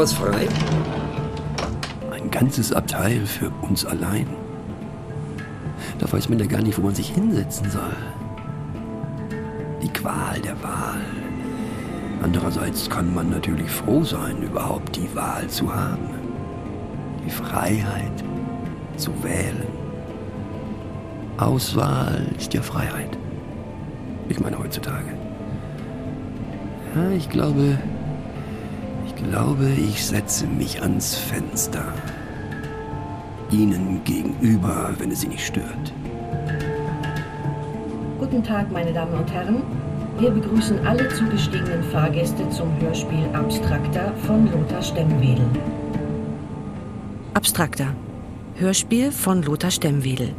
was frei? Ein ganzes Abteil für uns allein. Da weiß man ja gar nicht, wo man sich hinsetzen soll. Die Qual der Wahl. Andererseits kann man natürlich froh sein, überhaupt die Wahl zu haben. Die Freiheit zu wählen. Auswahl ist ja Freiheit. Ich meine heutzutage. Ja, ich glaube, glaube, ich setze mich ans Fenster. Ihnen gegenüber, wenn es Sie nicht stört. Guten Tag, meine Damen und Herren. Wir begrüßen alle zugestiegenen Fahrgäste zum Hörspiel Abstrakter von Lothar Stemmwedel. Abstrakter. Hörspiel von Lothar Stemmwedel.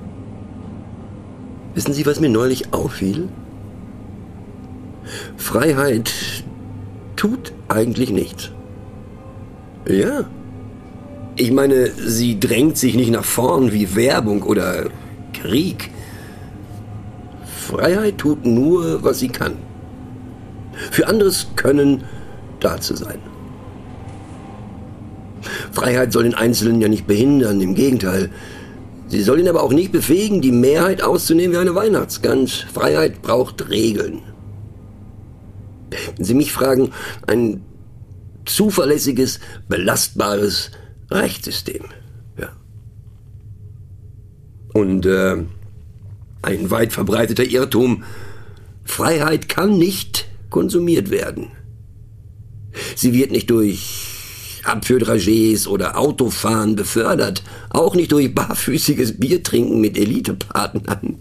Wissen Sie, was mir neulich auffiel? Freiheit tut eigentlich nichts. Ja. Ich meine, sie drängt sich nicht nach vorn wie Werbung oder Krieg. Freiheit tut nur, was sie kann. Für anderes Können da zu sein. Freiheit soll den Einzelnen ja nicht behindern, im Gegenteil. Sie soll ihn aber auch nicht befähigen, die Mehrheit auszunehmen wie eine Weihnachtsgans. Freiheit braucht Regeln. Wenn Sie mich fragen, ein zuverlässiges, belastbares Rechtssystem. Ja. Und äh, ein weit verbreiteter Irrtum, Freiheit kann nicht konsumiert werden. Sie wird nicht durch Abführdragés oder Autofahren befördert, auch nicht durch barfüßiges Biertrinken mit Elitepartnern.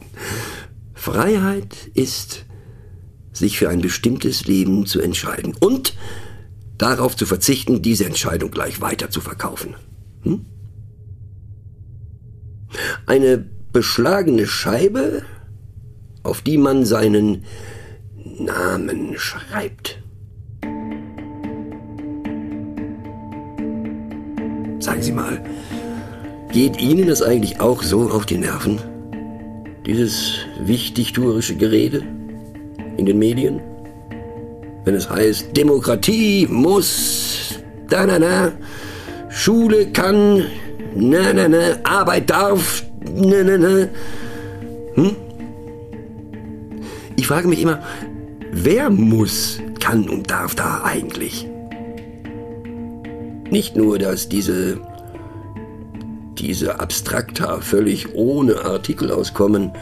Freiheit ist sich für ein bestimmtes Leben zu entscheiden und darauf zu verzichten, diese Entscheidung gleich weiter zu verkaufen. Hm? Eine beschlagene Scheibe, auf die man seinen Namen schreibt. Sagen Sie mal, geht Ihnen das eigentlich auch so auf die Nerven? Dieses wichtigtuerische Gerede? in den Medien. Wenn es heißt, Demokratie muss, da, na, na, Schule kann, na, na, na, Arbeit darf, na, na, na. Hm? Ich frage mich immer, wer muss, kann und darf da eigentlich? Nicht nur, dass diese, diese Abstrakta völlig ohne Artikel auskommen.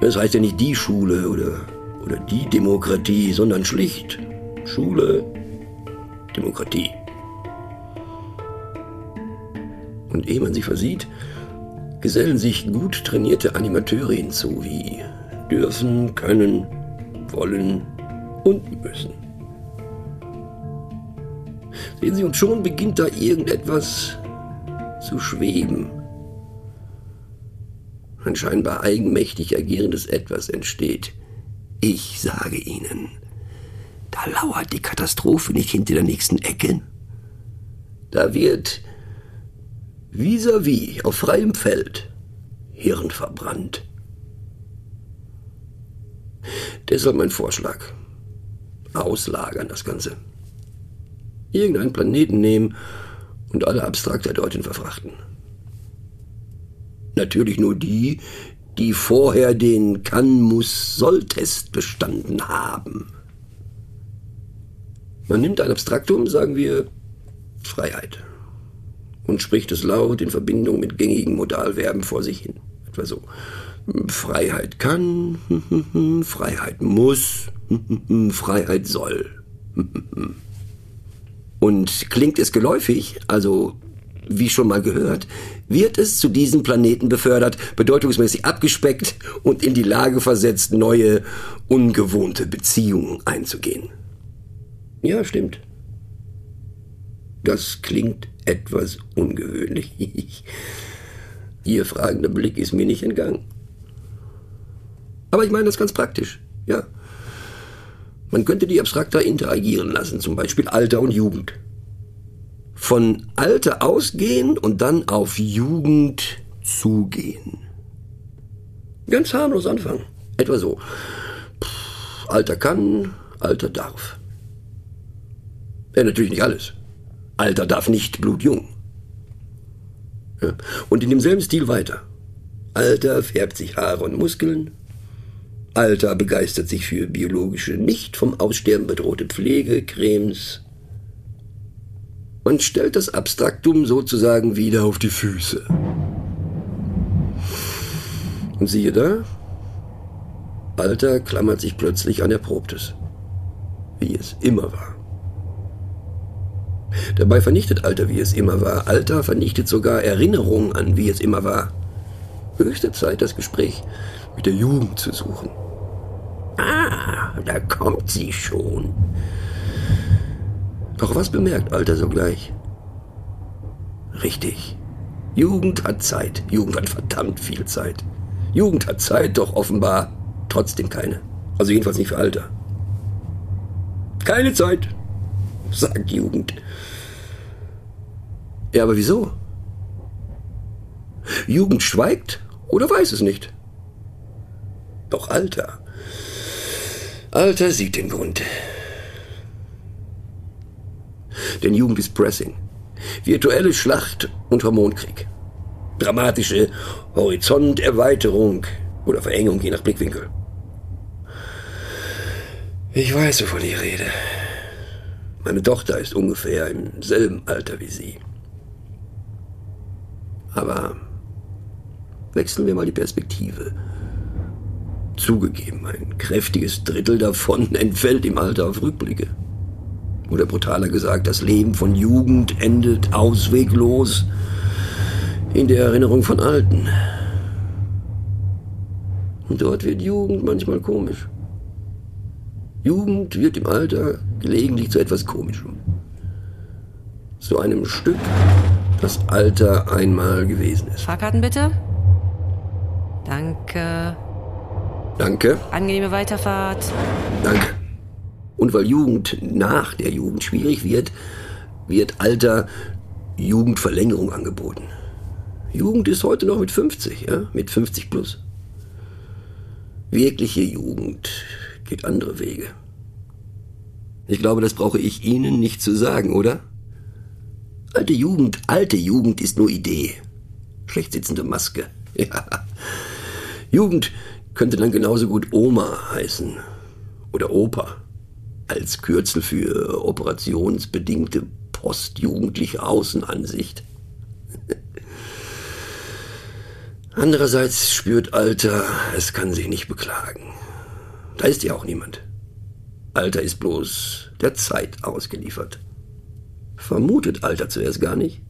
Das heißt ja nicht die Schule oder oder die Demokratie, sondern schlicht Schule, Demokratie. Und ehe man sich versieht, gesellen sich gut trainierte Animateure hinzu, wie dürfen, können, wollen und müssen. Sehen Sie, und schon beginnt da irgendetwas zu schweben. Ein scheinbar eigenmächtig agierendes Etwas entsteht, ich sage Ihnen, da lauert die Katastrophe nicht hinter der nächsten Ecke. Da wird vis-à-vis -vis auf freiem Feld Hirn verbrannt. Deshalb mein Vorschlag. Auslagern das Ganze. Irgendeinen Planeten nehmen und alle Abstrakte dorthin verfrachten. Natürlich nur die, die vorher den Kann-Muss-Soll-Test bestanden haben. Man nimmt ein Abstraktum, sagen wir Freiheit, und spricht es laut in Verbindung mit gängigen Modalverben vor sich hin. Etwa so. Freiheit kann, Freiheit muss, Freiheit soll. Und klingt es geläufig, also wie schon mal gehört, wird es zu diesem Planeten befördert, bedeutungsmäßig abgespeckt und in die Lage versetzt, neue, ungewohnte Beziehungen einzugehen. Ja, stimmt. Das klingt etwas ungewöhnlich. Ihr fragender Blick ist mir nicht entgangen. Aber ich meine das ganz praktisch, ja. Man könnte die Abstrakta interagieren lassen, zum Beispiel Alter und Jugend von Alter ausgehen und dann auf Jugend zugehen. Ganz harmlos anfangen. Etwa so. Alter kann, Alter darf. Ja, natürlich nicht alles. Alter darf nicht blutjung. Ja. Und in demselben Stil weiter. Alter färbt sich Haare und Muskeln. Alter begeistert sich für biologische, nicht vom Aussterben bedrohte Pflegecremes. Man stellt das Abstraktum sozusagen wieder auf die Füße. Und siehe da, Alter klammert sich plötzlich an Erprobtes, wie es immer war. Dabei vernichtet Alter, wie es immer war. Alter vernichtet sogar Erinnerung an, wie es immer war. Höchste Zeit, das Gespräch mit der Jugend zu suchen. Ah, da kommt sie schon. Doch was bemerkt Alter sogleich? Richtig. Jugend hat Zeit. Jugend hat verdammt viel Zeit. Jugend hat Zeit, doch offenbar trotzdem keine. Also jedenfalls nicht für Alter. Keine Zeit, sagt Jugend. Ja, aber wieso? Jugend schweigt oder weiß es nicht? Doch Alter. Alter sieht den Grund. Denn Jugend ist Pressing. Virtuelle Schlacht und Hormonkrieg. Dramatische Horizonterweiterung oder Verengung je nach Blickwinkel. Ich weiß, wovon ich rede. Meine Tochter ist ungefähr im selben Alter wie Sie. Aber wechseln wir mal die Perspektive. Zugegeben, ein kräftiges Drittel davon entfällt im Alter auf Rückblicke. Oder brutaler gesagt, das Leben von Jugend endet ausweglos in der Erinnerung von Alten. Und dort wird Jugend manchmal komisch. Jugend wird im Alter gelegentlich zu etwas Komischem. Zu einem Stück, das Alter einmal gewesen ist. Fahrkarten bitte. Danke. Danke. Angenehme Weiterfahrt. Danke. Und weil Jugend nach der Jugend schwierig wird, wird Alter Jugendverlängerung angeboten. Jugend ist heute noch mit 50, ja, mit 50 plus. Wirkliche Jugend geht andere Wege. Ich glaube, das brauche ich Ihnen nicht zu sagen, oder? Alte Jugend, alte Jugend ist nur Idee. Schlecht sitzende Maske. Ja. Jugend könnte dann genauso gut Oma heißen. Oder Opa als Kürzel für operationsbedingte postjugendliche Außenansicht. Andererseits spürt Alter, es kann sich nicht beklagen. Da ist ja auch niemand. Alter ist bloß der Zeit ausgeliefert. Vermutet Alter zuerst gar nicht,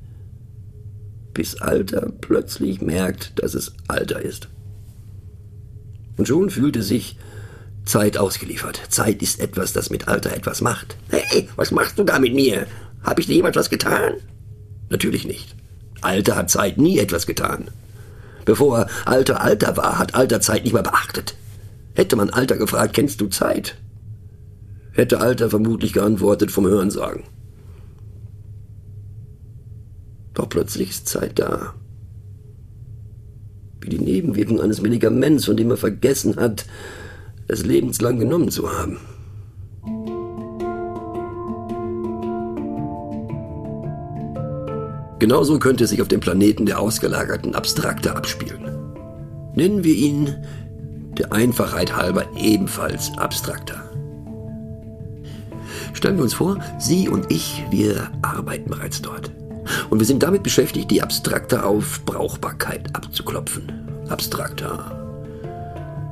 bis Alter plötzlich merkt, dass es Alter ist. Und schon fühlt es sich Zeit ausgeliefert. Zeit ist etwas, das mit Alter etwas macht. Hey, was machst du da mit mir? Hab ich dir jemand was getan? Natürlich nicht. Alter hat Zeit nie etwas getan. Bevor Alter Alter war, hat Alter Zeit nicht mehr beachtet. Hätte man Alter gefragt, kennst du Zeit? Hätte Alter vermutlich geantwortet vom Hörensagen. Doch plötzlich ist Zeit da. Wie die Nebenwirkung eines Medikaments, von dem er vergessen hat, es lebenslang genommen zu haben. Genauso könnte es sich auf dem Planeten der ausgelagerten Abstrakte abspielen. Nennen wir ihn der Einfachheit halber ebenfalls abstrakter. Stellen wir uns vor, Sie und ich, wir arbeiten bereits dort. Und wir sind damit beschäftigt, die Abstrakter auf Brauchbarkeit abzuklopfen. Abstrakter,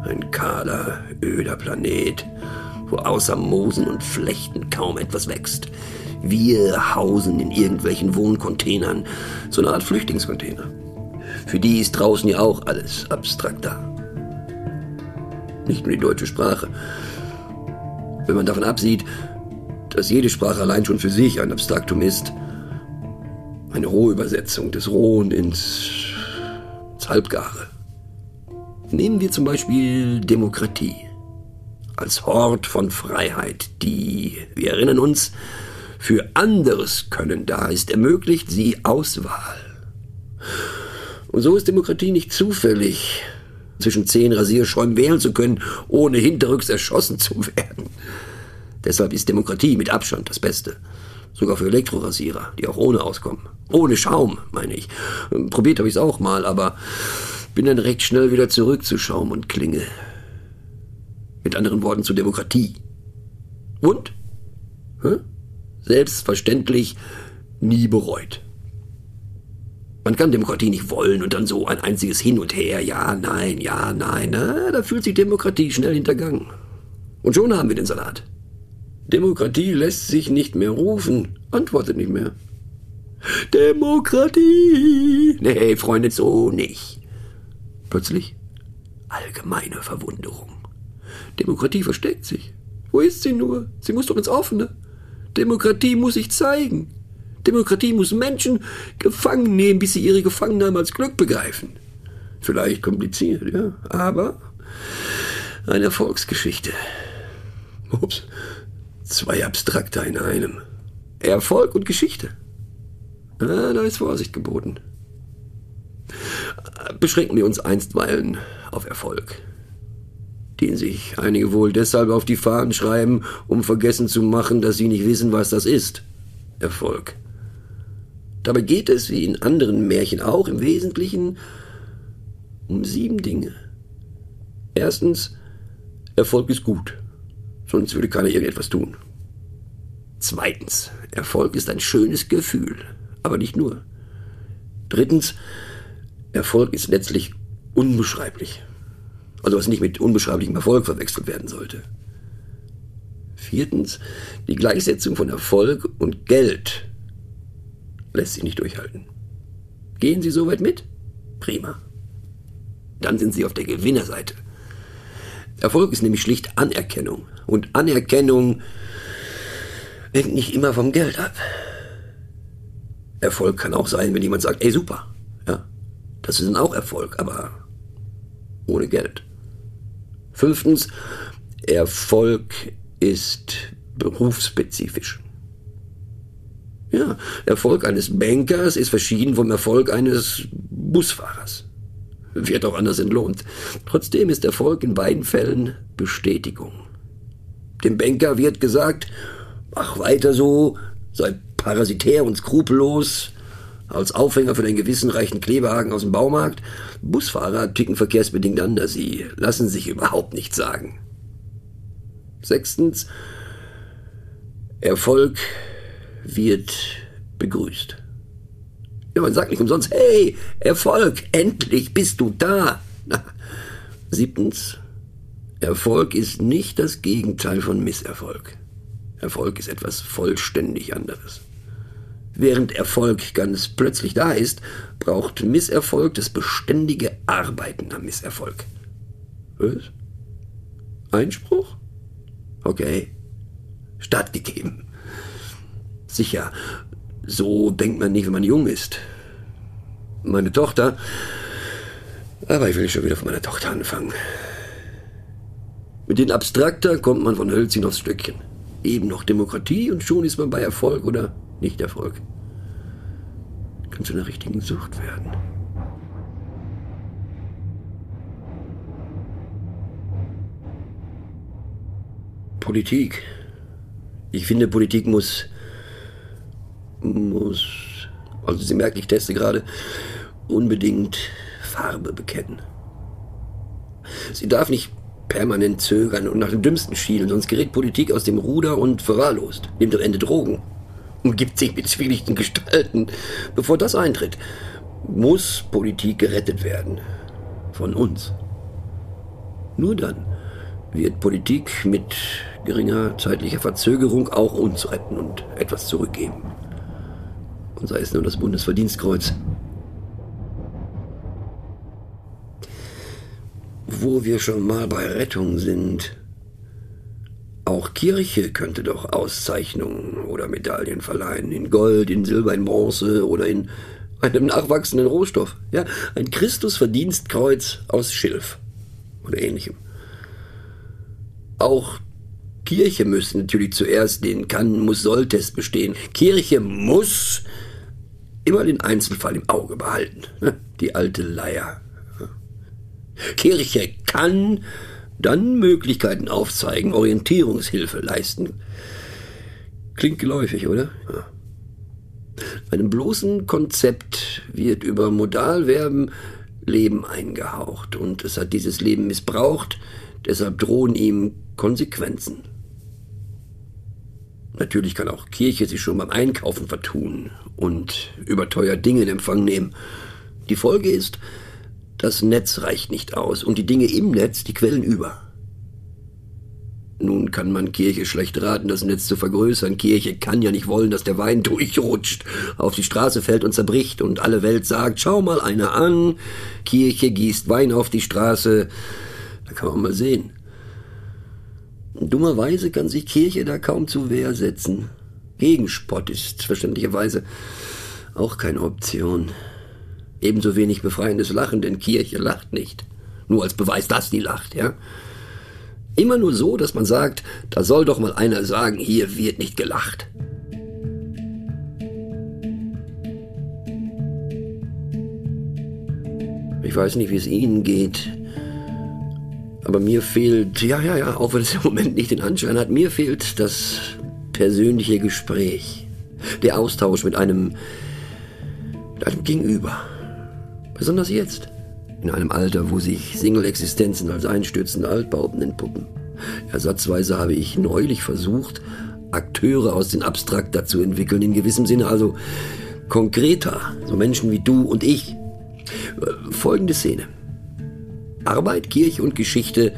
ein kahler, öder Planet, wo außer Moosen und Flechten kaum etwas wächst. Wir hausen in irgendwelchen Wohncontainern, so eine Art Flüchtlingscontainer. Für die ist draußen ja auch alles abstrakter. Nicht nur die deutsche Sprache. Wenn man davon absieht, dass jede Sprache allein schon für sich ein Abstraktum ist, eine Rohübersetzung des Rohen ins, ins Halbgare. Nehmen wir zum Beispiel Demokratie als Hort von Freiheit, die, wir erinnern uns, für anderes Können da ist, ermöglicht sie Auswahl. Und so ist Demokratie nicht zufällig, zwischen zehn Rasierschäumen wählen zu können, ohne hinterrücks erschossen zu werden. Deshalb ist Demokratie mit Abstand das Beste. Sogar für Elektrorasierer, die auch ohne auskommen. Ohne Schaum, meine ich. Probiert habe ich es auch mal, aber bin dann recht schnell wieder zurück zu Schaum und Klinge. Mit anderen Worten zur Demokratie. Und? Hä? Selbstverständlich nie bereut. Man kann Demokratie nicht wollen und dann so ein einziges Hin und Her, ja, nein, ja, nein, na, da fühlt sich Demokratie schnell hintergangen. Und schon haben wir den Salat. Demokratie lässt sich nicht mehr rufen, antwortet nicht mehr. Demokratie! Nee, Freunde, so nicht. Plötzlich allgemeine Verwunderung. Demokratie versteckt sich. Wo ist sie nur? Sie muss doch ins Offene. Demokratie muss sich zeigen. Demokratie muss Menschen gefangen nehmen, bis sie ihre Gefangennahme als Glück begreifen. Vielleicht kompliziert, ja, aber eine Erfolgsgeschichte. Ups, zwei Abstrakte in einem. Erfolg und Geschichte. Ah, da ist Vorsicht geboten. Beschränken wir uns einstweilen auf Erfolg, den sich einige wohl deshalb auf die Fahnen schreiben, um vergessen zu machen, dass sie nicht wissen, was das ist. Erfolg. Dabei geht es, wie in anderen Märchen auch, im Wesentlichen um sieben Dinge. Erstens, Erfolg ist gut, sonst würde keiner irgendetwas tun. Zweitens, Erfolg ist ein schönes Gefühl, aber nicht nur. Drittens, Erfolg ist letztlich unbeschreiblich. Also was nicht mit unbeschreiblichem Erfolg verwechselt werden sollte. Viertens, die Gleichsetzung von Erfolg und Geld lässt sich nicht durchhalten. Gehen Sie soweit mit? Prima. Dann sind Sie auf der Gewinnerseite. Erfolg ist nämlich schlicht Anerkennung. Und Anerkennung hängt nicht immer vom Geld ab. Erfolg kann auch sein, wenn jemand sagt, ey super. Das ist dann auch Erfolg, aber ohne Geld. Fünftens, Erfolg ist berufsspezifisch. Ja, Erfolg eines Bankers ist verschieden vom Erfolg eines Busfahrers. Wird auch anders entlohnt. Trotzdem ist Erfolg in beiden Fällen Bestätigung. Dem Banker wird gesagt, mach weiter so, sei parasitär und skrupellos, als Aufhänger für den gewissenreichen Klebehaken aus dem Baumarkt. Busfahrer ticken verkehrsbedingt anders, sie lassen sich überhaupt nichts sagen. Sechstens, Erfolg wird begrüßt. Ja, man sagt nicht umsonst, hey, Erfolg, endlich bist du da. Siebtens, Erfolg ist nicht das Gegenteil von Misserfolg. Erfolg ist etwas vollständig anderes. Während Erfolg ganz plötzlich da ist, braucht Misserfolg das beständige Arbeiten am Misserfolg. Was? Einspruch? Okay. Stattgegeben. Sicher, so denkt man nicht, wenn man jung ist. Meine Tochter. Aber ich will schon wieder von meiner Tochter anfangen. Mit den Abstrakter kommt man von Hölzchen aufs Stückchen. Eben noch Demokratie und schon ist man bei Erfolg oder nicht Erfolg. Kann zu einer richtigen Sucht werden. Politik. Ich finde, Politik muss muss, also Sie merken, ich teste gerade, unbedingt Farbe bekennen. Sie darf nicht permanent zögern und nach dem Dümmsten schielen, sonst gerät Politik aus dem Ruder und verwahrlost, nimmt am Ende Drogen und gibt sich mit zwielichten Gestalten. Bevor das eintritt, muss Politik gerettet werden. Von uns. Nur dann wird Politik mit geringer zeitlicher Verzögerung auch uns retten und etwas zurückgeben und sei es nur das Bundesverdienstkreuz. Wo wir schon mal bei Rettung sind. Auch Kirche könnte doch Auszeichnungen oder Medaillen verleihen. In Gold, in Silber, in Bronze oder in einem nachwachsenden Rohstoff. Ja, ein Christusverdienstkreuz aus Schilf oder ähnlichem. Auch Kirche müsste natürlich zuerst den Kann-Muss-Soll-Test bestehen. Kirche muss immer den Einzelfall im Auge behalten. Die alte Leier. Kirche kann dann Möglichkeiten aufzeigen, Orientierungshilfe leisten. Klingt geläufig, oder? Ja. Einem bloßen Konzept wird über Modalverben Leben eingehaucht und es hat dieses Leben missbraucht, deshalb drohen ihm Konsequenzen. Natürlich kann auch Kirche sich schon beim Einkaufen vertun und überteuert Dinge in Empfang nehmen. Die Folge ist, das Netz reicht nicht aus und die Dinge im Netz, die quellen über. Nun kann man Kirche schlecht raten, das Netz zu vergrößern. Kirche kann ja nicht wollen, dass der Wein durchrutscht, auf die Straße fällt und zerbricht und alle Welt sagt, schau mal einer an. Kirche gießt Wein auf die Straße. Da kann man mal sehen. Dummerweise kann sich Kirche da kaum zu Wehr setzen. Gegenspott ist verständlicherweise auch keine Option. Ebenso wenig befreiendes Lachen, denn Kirche lacht nicht. Nur als Beweis, dass die lacht, ja? Immer nur so, dass man sagt, da soll doch mal einer sagen, hier wird nicht gelacht. Ich weiß nicht, wie es Ihnen geht, aber mir fehlt, ja, ja, ja, auch wenn es im Moment nicht den Anschein hat, mir fehlt das persönliche Gespräch, der Austausch mit einem, mit einem Gegenüber. Besonders jetzt in einem Alter, wo sich Single-Existenzen als einstürzende Altbauten entpuppen. Ersatzweise habe ich neulich versucht, Akteure aus den Abstrakter zu entwickeln, in gewissem Sinne also konkreter, so Menschen wie du und ich. Äh, folgende Szene. Arbeit, Kirche und Geschichte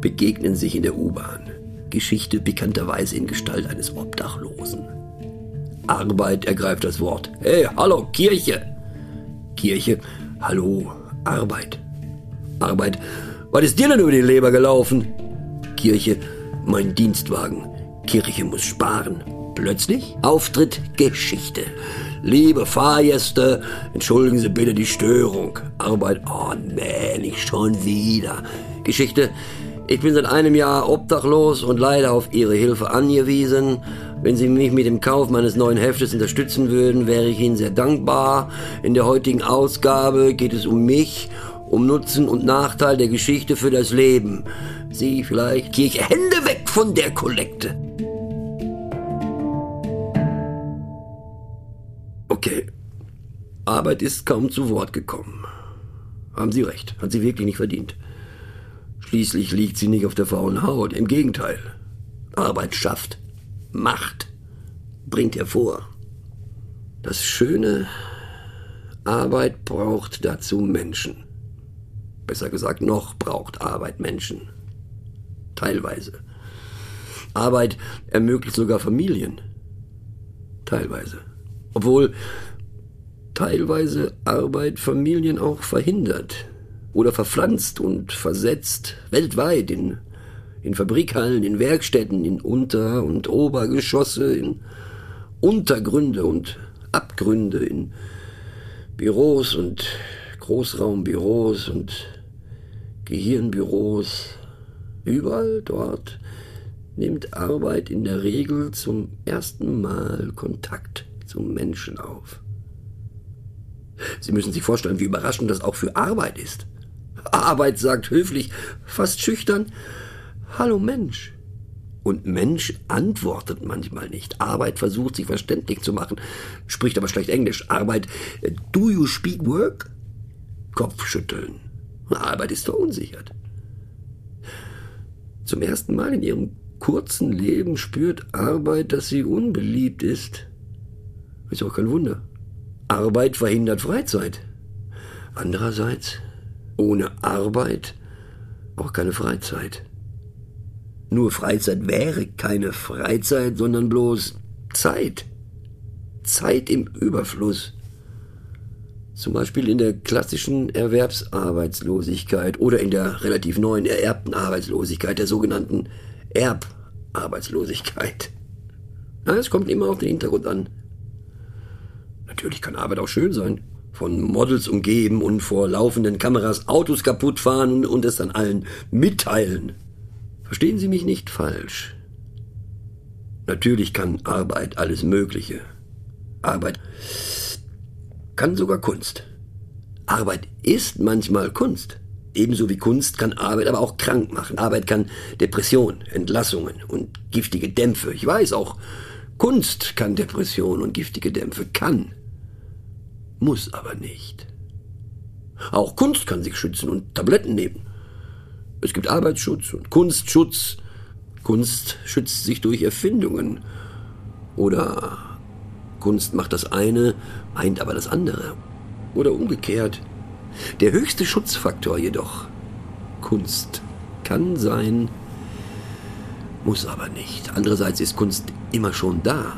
begegnen sich in der U-Bahn. Geschichte bekannterweise in Gestalt eines Obdachlosen. Arbeit ergreift das Wort. Hey, hallo, Kirche! Kirche, hallo, Arbeit. Arbeit. Was ist dir denn über die Leber gelaufen? Kirche. Mein Dienstwagen. Kirche muss sparen. Plötzlich Auftritt Geschichte. Liebe Fahrgäste, entschuldigen Sie bitte die Störung. Arbeit. Oh nee, nicht schon wieder. Geschichte. Ich bin seit einem Jahr obdachlos und leider auf Ihre Hilfe angewiesen. Wenn Sie mich mit dem Kauf meines neuen Heftes unterstützen würden, wäre ich Ihnen sehr dankbar. In der heutigen Ausgabe geht es um mich, um Nutzen und Nachteil der Geschichte für das Leben. Sie vielleicht Kirche, Hände weg von der Kollekte. Okay. Arbeit ist kaum zu Wort gekommen. Haben Sie recht, hat sie wirklich nicht verdient. Schließlich liegt sie nicht auf der faulen Haut, im Gegenteil. Arbeit schafft. Macht bringt hervor. Das Schöne, Arbeit braucht dazu Menschen. Besser gesagt, noch braucht Arbeit Menschen. Teilweise. Arbeit ermöglicht sogar Familien. Teilweise. Obwohl teilweise Arbeit Familien auch verhindert oder verpflanzt und versetzt weltweit in in Fabrikhallen, in Werkstätten, in Unter- und Obergeschosse, in Untergründe und Abgründe, in Büros und Großraumbüros und Gehirnbüros. Überall dort nimmt Arbeit in der Regel zum ersten Mal Kontakt zum Menschen auf. Sie müssen sich vorstellen, wie überraschend das auch für Arbeit ist. Arbeit sagt höflich, fast schüchtern, Hallo Mensch. Und Mensch antwortet manchmal nicht. Arbeit versucht sich verständlich zu machen, spricht aber schlecht Englisch. Arbeit, äh, do you speak work? Kopfschütteln. Arbeit ist verunsichert. Zum ersten Mal in ihrem kurzen Leben spürt Arbeit, dass sie unbeliebt ist. Ist auch kein Wunder. Arbeit verhindert Freizeit. Andererseits, ohne Arbeit auch keine Freizeit. Nur Freizeit wäre keine Freizeit, sondern bloß Zeit. Zeit im Überfluss. Zum Beispiel in der klassischen Erwerbsarbeitslosigkeit oder in der relativ neuen ererbten Arbeitslosigkeit, der sogenannten Erbarbeitslosigkeit. es kommt immer auf den Hintergrund an. Natürlich kann Arbeit auch schön sein. Von Models umgeben und vor laufenden Kameras Autos kaputt fahren und es dann allen mitteilen. Verstehen Sie mich nicht falsch. Natürlich kann Arbeit alles Mögliche. Arbeit kann sogar Kunst. Arbeit ist manchmal Kunst. Ebenso wie Kunst kann Arbeit aber auch krank machen. Arbeit kann Depression, Entlassungen und giftige Dämpfe. Ich weiß auch, Kunst kann Depression und giftige Dämpfe, kann, muss aber nicht. Auch Kunst kann sich schützen und Tabletten nehmen. Es gibt Arbeitsschutz und Kunstschutz. Kunst schützt sich durch Erfindungen. Oder Kunst macht das eine, meint aber das andere. Oder umgekehrt. Der höchste Schutzfaktor jedoch, Kunst, kann sein, muss aber nicht. Andererseits ist Kunst immer schon da.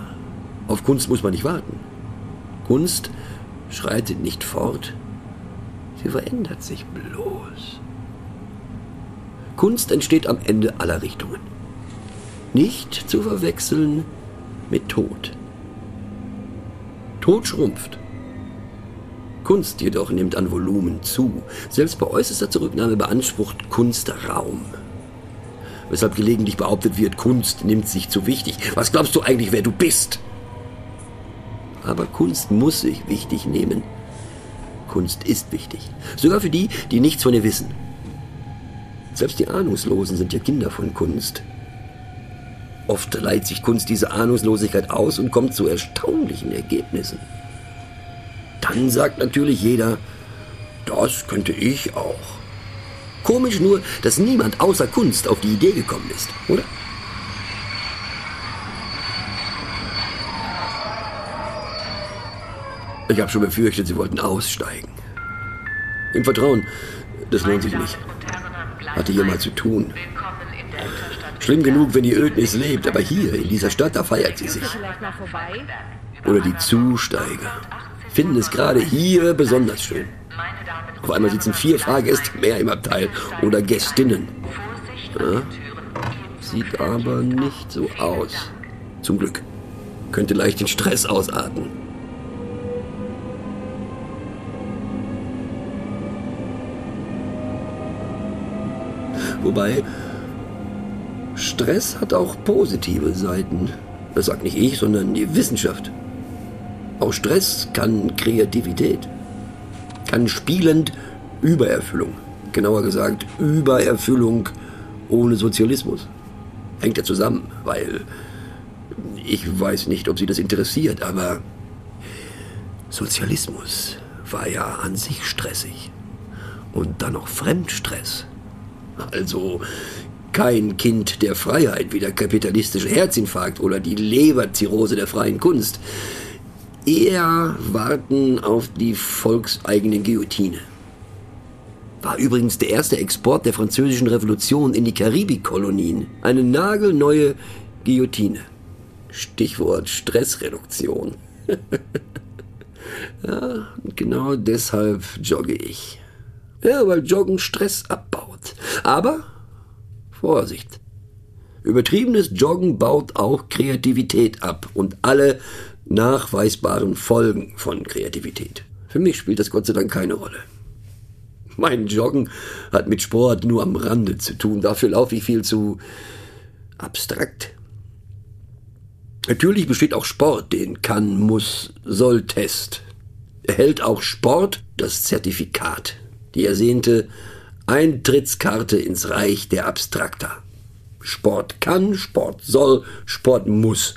Auf Kunst muss man nicht warten. Kunst schreitet nicht fort, sie verändert sich bloß. Kunst entsteht am Ende aller Richtungen. Nicht zu verwechseln mit Tod. Tod schrumpft. Kunst jedoch nimmt an Volumen zu. Selbst bei äußerster Zurücknahme beansprucht Kunst Raum. Weshalb gelegentlich behauptet wird, Kunst nimmt sich zu wichtig. Was glaubst du eigentlich, wer du bist? Aber Kunst muss sich wichtig nehmen. Kunst ist wichtig. Sogar für die, die nichts von ihr wissen. Selbst die Ahnungslosen sind ja Kinder von Kunst. Oft leiht sich Kunst diese Ahnungslosigkeit aus und kommt zu erstaunlichen Ergebnissen. Dann sagt natürlich jeder, das könnte ich auch. Komisch nur, dass niemand außer Kunst auf die Idee gekommen ist, oder? Ich habe schon befürchtet, Sie wollten aussteigen. Im Vertrauen, das lohnt sich nicht. Hatte hier mal zu tun. Schlimm genug, wenn die Ödnis lebt, aber hier, in dieser Stadt, da feiert sie sich. Oder die Zusteiger finden es gerade hier besonders schön. Auf einmal sitzen vier Fahrgäste mehr im Abteil oder Gästinnen. Ja, sieht aber nicht so aus. Zum Glück. Könnte leicht den Stress ausarten. Wobei, Stress hat auch positive Seiten. Das sagt nicht ich, sondern die Wissenschaft. Auch Stress kann Kreativität, kann spielend Übererfüllung, genauer gesagt Übererfüllung ohne Sozialismus. Hängt ja zusammen, weil ich weiß nicht, ob Sie das interessiert, aber Sozialismus war ja an sich stressig. Und dann noch Fremdstress. Also kein Kind der Freiheit wie der kapitalistische Herzinfarkt oder die Leberzirrhose der freien Kunst eher warten auf die volkseigene Guillotine. War übrigens der erste Export der französischen Revolution in die Karibikkolonien. Eine nagelneue Guillotine. Stichwort Stressreduktion. ja, genau deshalb jogge ich. Ja, weil Joggen Stress abbaut. Aber Vorsicht. Übertriebenes Joggen baut auch Kreativität ab und alle nachweisbaren Folgen von Kreativität. Für mich spielt das Gott sei Dank keine Rolle. Mein Joggen hat mit Sport nur am Rande zu tun. Dafür laufe ich viel zu abstrakt. Natürlich besteht auch Sport den kann, muss, soll Test. Erhält auch Sport das Zertifikat, die ersehnte Eintrittskarte ins Reich der Abstrakter. Sport kann, Sport soll, Sport muss.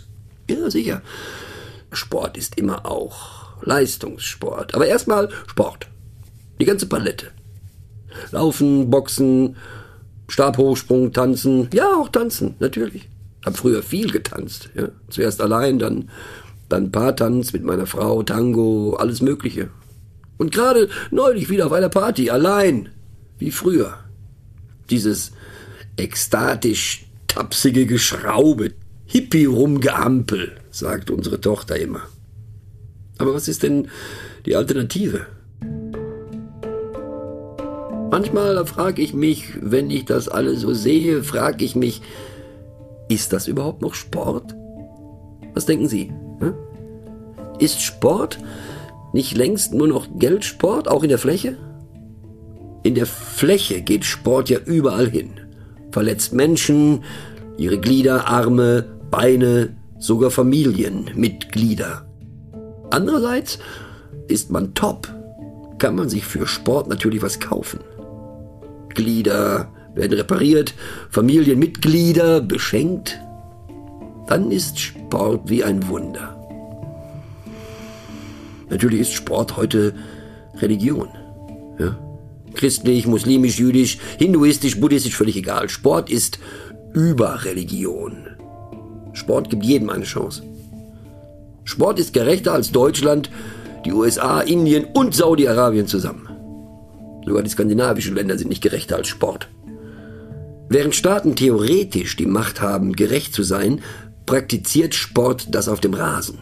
Ja, sicher. Sport ist immer auch Leistungssport. Aber erstmal Sport. Die ganze Palette. Laufen, Boxen, Stabhochsprung, Tanzen. Ja, auch Tanzen, natürlich. Hab früher viel getanzt. Ja. Zuerst allein, dann, dann Paartanz mit meiner Frau, Tango, alles Mögliche. Und gerade neulich wieder auf einer Party, allein, wie früher. Dieses ekstatisch tapsige Geschraube, Hippie-Rumgeampel, sagt unsere Tochter immer. Aber was ist denn die Alternative? Manchmal frage ich mich, wenn ich das alles so sehe, frage ich mich, ist das überhaupt noch Sport? Was denken Sie? Hm? Ist Sport nicht längst nur noch Geldsport, auch in der Fläche? In der Fläche geht Sport ja überall hin. Verletzt Menschen, ihre Glieder, Arme, Beine, sogar Familienmitglieder. Andererseits ist man top, kann man sich für Sport natürlich was kaufen. Glieder werden repariert, Familienmitglieder beschenkt. dann ist Sport wie ein Wunder. Natürlich ist Sport heute Religion. Ja? Christlich, muslimisch, jüdisch, hinduistisch, buddhistisch, völlig egal. Sport ist Überreligion. Sport gibt jedem eine Chance. Sport ist gerechter als Deutschland, die USA, Indien und Saudi-Arabien zusammen. Sogar die skandinavischen Länder sind nicht gerechter als Sport. Während Staaten theoretisch die Macht haben, gerecht zu sein, praktiziert Sport das auf dem Rasen.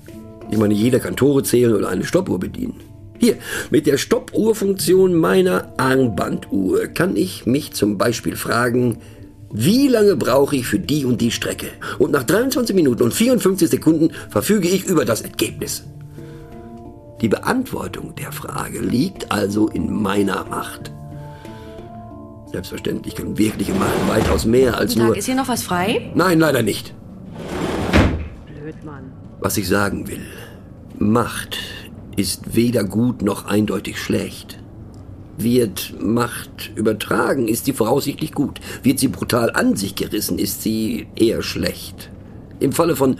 Ich meine, jeder kann Tore zählen oder eine Stoppuhr bedienen. Hier, mit der Stoppuhrfunktion meiner Armbanduhr kann ich mich zum Beispiel fragen, wie lange brauche ich für die und die Strecke? Und nach 23 Minuten und 54 Sekunden verfüge ich über das Ergebnis. Die Beantwortung der Frage liegt also in meiner Macht. Selbstverständlich können wirkliche Macht weitaus mehr als Guten nur... Tag, ist hier noch was frei? Nein, leider nicht. Blöd, Mann. Was ich sagen will, Macht ist weder gut noch eindeutig schlecht. Wird Macht übertragen, ist sie voraussichtlich gut. Wird sie brutal an sich gerissen, ist sie eher schlecht. Im Falle von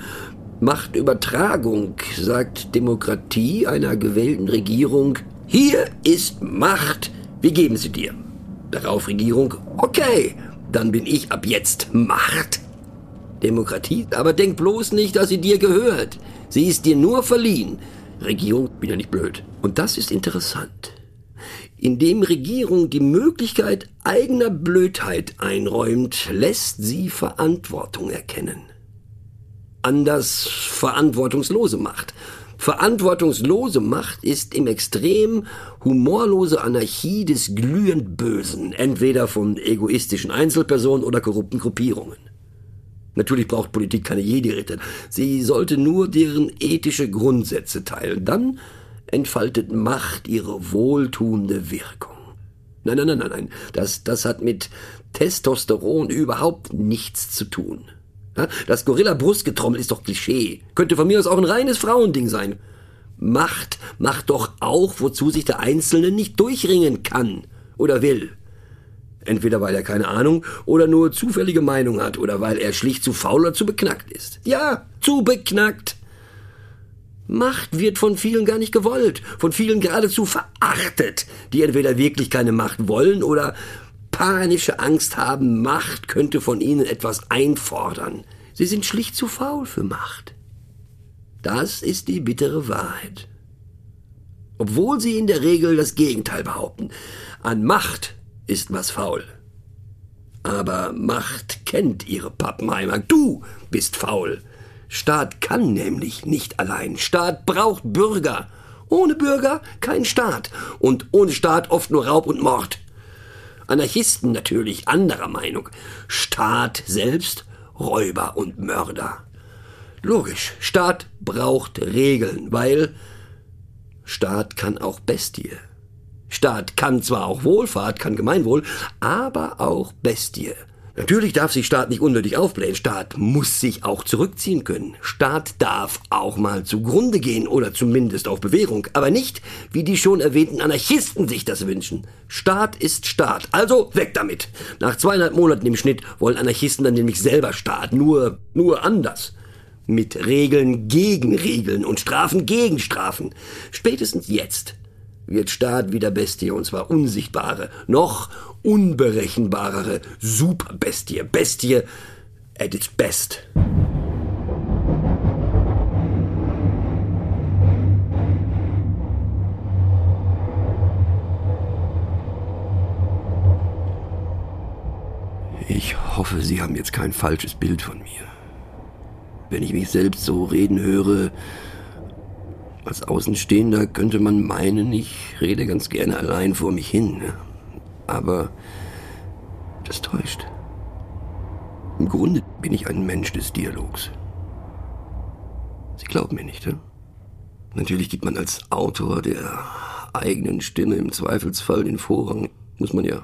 Machtübertragung sagt Demokratie einer gewählten Regierung, hier ist Macht, wir geben sie dir. Darauf Regierung, okay, dann bin ich ab jetzt Macht. Demokratie, aber denk bloß nicht, dass sie dir gehört. Sie ist dir nur verliehen. Regierung, ja nicht blöd. Und das ist interessant. Indem Regierung die Möglichkeit eigener Blödheit einräumt, lässt sie Verantwortung erkennen. Anders verantwortungslose Macht. Verantwortungslose Macht ist im Extrem humorlose Anarchie des glühend Bösen, entweder von egoistischen Einzelpersonen oder korrupten Gruppierungen. Natürlich braucht Politik keine Jedi-Ritter. Sie sollte nur deren ethische Grundsätze teilen. Dann entfaltet Macht ihre wohltuende Wirkung. Nein, nein, nein, nein, nein. Das, das hat mit Testosteron überhaupt nichts zu tun. Das Gorilla-Brustgetrommel ist doch Klischee. Könnte von mir aus auch ein reines Frauending sein. Macht macht doch auch, wozu sich der Einzelne nicht durchringen kann oder will. Entweder weil er keine Ahnung oder nur zufällige Meinung hat oder weil er schlicht zu faul oder zu beknackt ist. Ja, zu beknackt. Macht wird von vielen gar nicht gewollt, von vielen geradezu verachtet, die entweder wirklich keine Macht wollen oder panische Angst haben, Macht könnte von ihnen etwas einfordern. Sie sind schlicht zu faul für Macht. Das ist die bittere Wahrheit. Obwohl sie in der Regel das Gegenteil behaupten. An Macht ist was faul. Aber Macht kennt ihre Pappenheimer. Du bist faul. Staat kann nämlich nicht allein. Staat braucht Bürger. Ohne Bürger kein Staat. Und ohne Staat oft nur Raub und Mord. Anarchisten natürlich anderer Meinung. Staat selbst Räuber und Mörder. Logisch, Staat braucht Regeln, weil Staat kann auch Bestie. Staat kann zwar auch Wohlfahrt, kann Gemeinwohl, aber auch Bestie. Natürlich darf sich Staat nicht unnötig aufblähen. Staat muss sich auch zurückziehen können. Staat darf auch mal zugrunde gehen oder zumindest auf Bewährung. Aber nicht, wie die schon erwähnten Anarchisten sich das wünschen. Staat ist Staat. Also weg damit. Nach zweieinhalb Monaten im Schnitt wollen Anarchisten dann nämlich selber Staat. Nur, nur anders. Mit Regeln gegen Regeln und Strafen gegen Strafen. Spätestens jetzt wird Staat wieder Bestie, und zwar unsichtbare, noch unberechenbarere Superbestie. Bestie at its best. Ich hoffe, Sie haben jetzt kein falsches Bild von mir. Wenn ich mich selbst so reden höre, als Außenstehender könnte man meinen, ich rede ganz gerne allein vor mich hin. ne? Aber das täuscht. Im Grunde bin ich ein Mensch des Dialogs. Sie glauben mir nicht, ja? Natürlich gibt man als Autor der eigenen Stimme im Zweifelsfall den Vorrang. Muss man ja.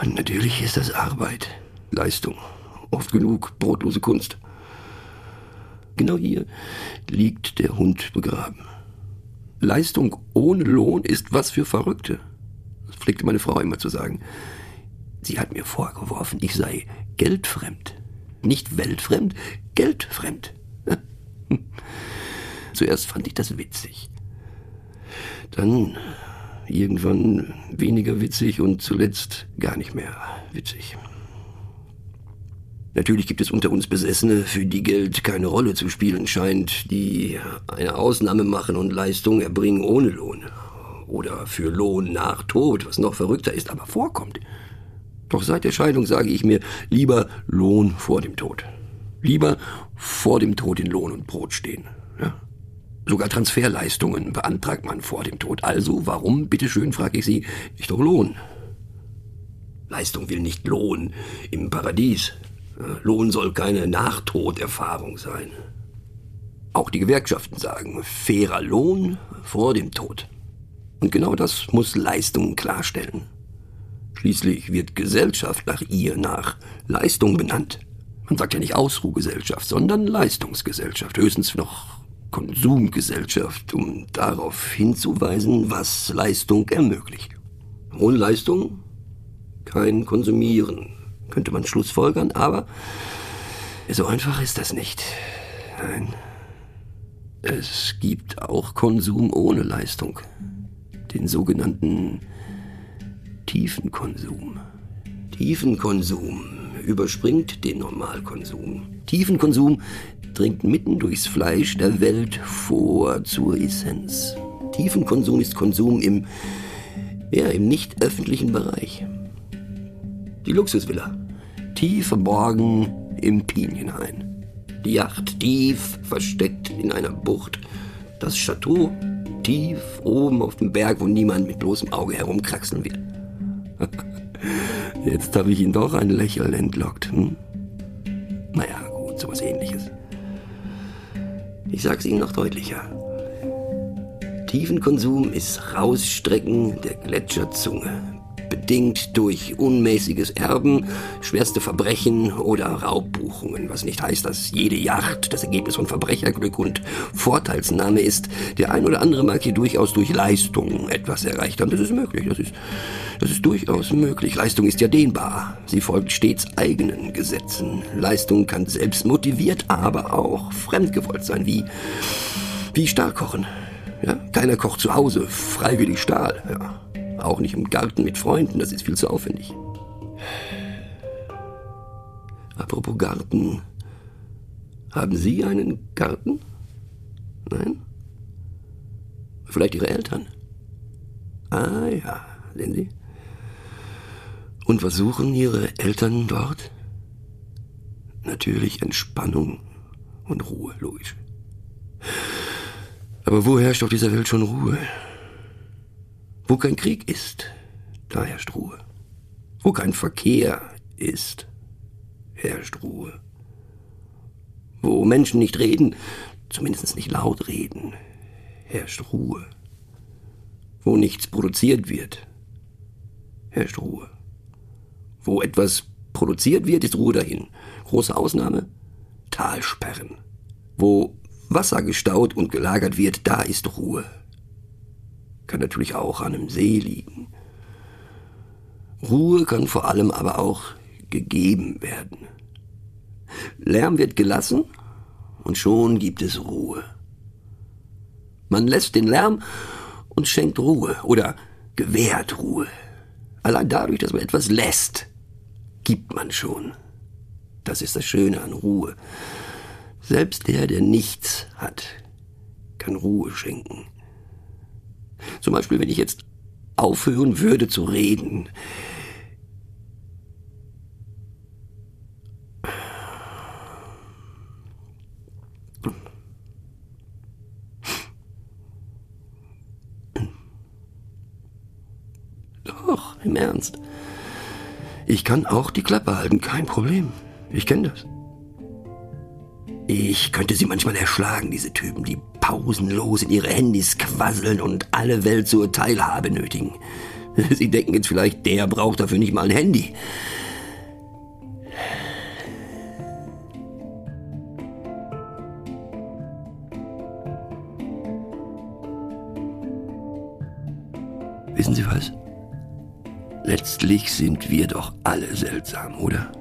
Und natürlich ist das Arbeit, Leistung, oft genug brotlose Kunst. Genau hier liegt der Hund begraben. Leistung ohne Lohn ist was für Verrückte. Das pflegte meine Frau immer zu sagen. Sie hat mir vorgeworfen, ich sei geldfremd. Nicht weltfremd, geldfremd. Zuerst fand ich das witzig. Dann irgendwann weniger witzig und zuletzt gar nicht mehr witzig. Natürlich gibt es unter uns Besessene, für die Geld keine Rolle zu spielen scheint, die eine Ausnahme machen und Leistung erbringen ohne Lohn. Oder für Lohn nach Tod, was noch verrückter ist, aber vorkommt. Doch seit der Scheidung sage ich mir lieber Lohn vor dem Tod. Lieber vor dem Tod in Lohn und Brot stehen. Ja? Sogar Transferleistungen beantragt man vor dem Tod. Also warum, bitteschön, frage ich Sie, nicht doch Lohn? Leistung will nicht Lohn im Paradies. Lohn soll keine Nachtoderfahrung sein. Auch die Gewerkschaften sagen, fairer Lohn vor dem Tod. Und genau das muss Leistung klarstellen. Schließlich wird Gesellschaft nach ihr, nach Leistung benannt. Man sagt ja nicht Ausruhgesellschaft, sondern Leistungsgesellschaft, höchstens noch Konsumgesellschaft, um darauf hinzuweisen, was Leistung ermöglicht. Ohne Leistung kein Konsumieren, könnte man schlussfolgern, aber so einfach ist das nicht. Nein. Es gibt auch Konsum ohne Leistung. Den sogenannten Tiefenkonsum. Tiefenkonsum überspringt den Normalkonsum. Tiefenkonsum dringt mitten durchs Fleisch der Welt vor zur Essenz. Tiefenkonsum ist Konsum im, ja, im nicht öffentlichen Bereich. Die Luxusvilla. Tief verborgen im Pinienhain. Die Yacht tief versteckt in einer Bucht. Das Chateau tief oben auf dem Berg, wo niemand mit bloßem Auge herumkraxeln wird. Jetzt habe ich ihn doch ein Lächeln entlockt. Hm? Naja, gut, sowas ähnliches. Ich sag's Ihnen noch deutlicher. Tiefenkonsum ist Rausstrecken der Gletscherzunge bedingt durch unmäßiges Erben, schwerste Verbrechen oder Raubbuchungen, was nicht heißt, dass jede Yacht das Ergebnis von Verbrecherglück und Vorteilsnahme ist. Der ein oder andere mag hier durchaus durch Leistung etwas erreicht haben. Das ist möglich, das ist, das ist durchaus möglich. Leistung ist ja dehnbar. Sie folgt stets eigenen Gesetzen. Leistung kann selbst motiviert, aber auch fremdgewollt sein, wie, wie Stahlkochen. Ja, keiner kocht zu Hause freiwillig Stahl. Ja. Auch nicht im Garten mit Freunden, das ist viel zu aufwendig. Apropos Garten. Haben Sie einen Garten? Nein? Vielleicht Ihre Eltern? Ah ja, sehen Sie. Und was suchen Ihre Eltern dort? Natürlich Entspannung und Ruhe, logisch. Aber wo herrscht auf dieser Welt schon Ruhe? Wo kein Krieg ist, da herrscht Ruhe. Wo kein Verkehr ist, herrscht Ruhe. Wo Menschen nicht reden, zumindest nicht laut reden, herrscht Ruhe. Wo nichts produziert wird, herrscht Ruhe. Wo etwas produziert wird, ist Ruhe dahin. Große Ausnahme, Talsperren. Wo Wasser gestaut und gelagert wird, da ist Ruhe kann natürlich auch an einem See liegen. Ruhe kann vor allem aber auch gegeben werden. Lärm wird gelassen und schon gibt es Ruhe. Man lässt den Lärm und schenkt Ruhe oder gewährt Ruhe. Allein dadurch, dass man etwas lässt, gibt man schon. Das ist das Schöne an Ruhe. Selbst der, der nichts hat, kann Ruhe schenken. Zum Beispiel, wenn ich jetzt aufhören würde zu reden. Doch, im Ernst. Ich kann auch die Klappe halten, kein Problem. Ich kenne das. Ich könnte sie manchmal erschlagen, diese Typen, die pausenlos in ihre Handys quasseln und alle Welt zur Teilhabe nötigen. Sie denken jetzt vielleicht, der braucht dafür nicht mal ein Handy. Wissen Sie was? Letztlich sind wir doch alle seltsam, oder?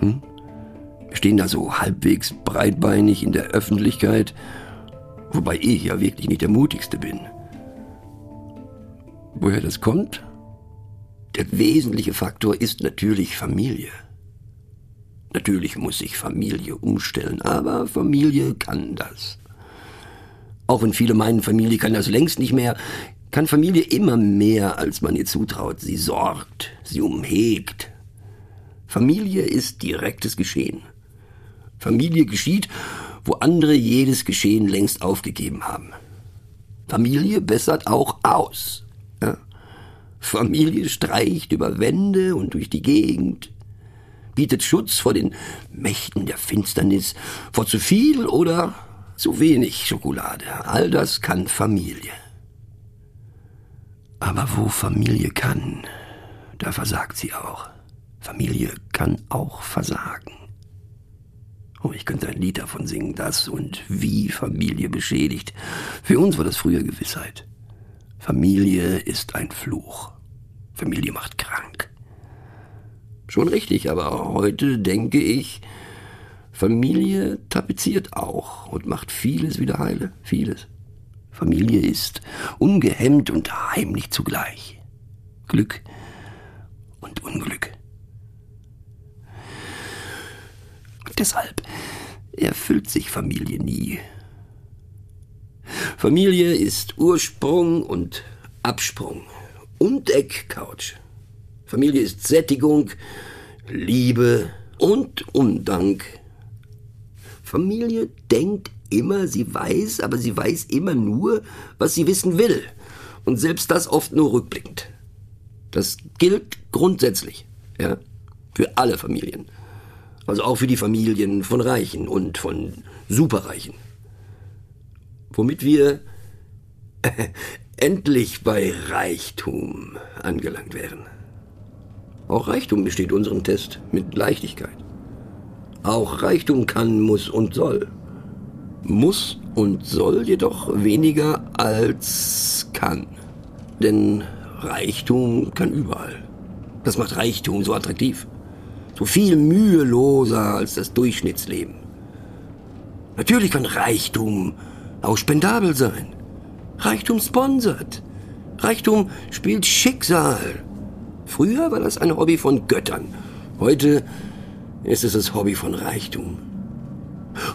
Hm? Wir stehen da so halbwegs breitbeinig in der Öffentlichkeit, wobei ich ja wirklich nicht der mutigste bin. Woher das kommt? Der wesentliche Faktor ist natürlich Familie. Natürlich muss sich Familie umstellen, aber Familie kann das. Auch wenn viele meinen, Familie kann das längst nicht mehr, kann Familie immer mehr, als man ihr zutraut. Sie sorgt, sie umhegt. Familie ist direktes Geschehen. Familie geschieht, wo andere jedes Geschehen längst aufgegeben haben. Familie bessert auch aus. Ja? Familie streicht über Wände und durch die Gegend, bietet Schutz vor den Mächten der Finsternis, vor zu viel oder zu wenig Schokolade. All das kann Familie. Aber wo Familie kann, da versagt sie auch. Familie kann auch versagen. Oh, ich könnte ein Lied davon singen, das und wie Familie beschädigt. Für uns war das früher Gewissheit. Familie ist ein Fluch. Familie macht krank. Schon richtig, aber heute denke ich, Familie tapeziert auch und macht vieles wieder heile, vieles. Familie ist ungehemmt und heimlich zugleich. Glück und Unglück. Und deshalb erfüllt sich Familie nie. Familie ist Ursprung und Absprung und Eckcouch. Familie ist Sättigung, Liebe und Undank. Familie denkt immer, sie weiß, aber sie weiß immer nur, was sie wissen will. Und selbst das oft nur rückblickend. Das gilt grundsätzlich, ja, für alle Familien. Also auch für die Familien von Reichen und von Superreichen. Womit wir endlich bei Reichtum angelangt wären. Auch Reichtum besteht unserem Test mit Leichtigkeit. Auch Reichtum kann, muss und soll muss und soll jedoch weniger als kann. Denn Reichtum kann überall. Das macht Reichtum so attraktiv. So viel müheloser als das Durchschnittsleben. Natürlich kann Reichtum auch spendabel sein. Reichtum sponsert. Reichtum spielt Schicksal. Früher war das ein Hobby von Göttern. Heute ist es das Hobby von Reichtum.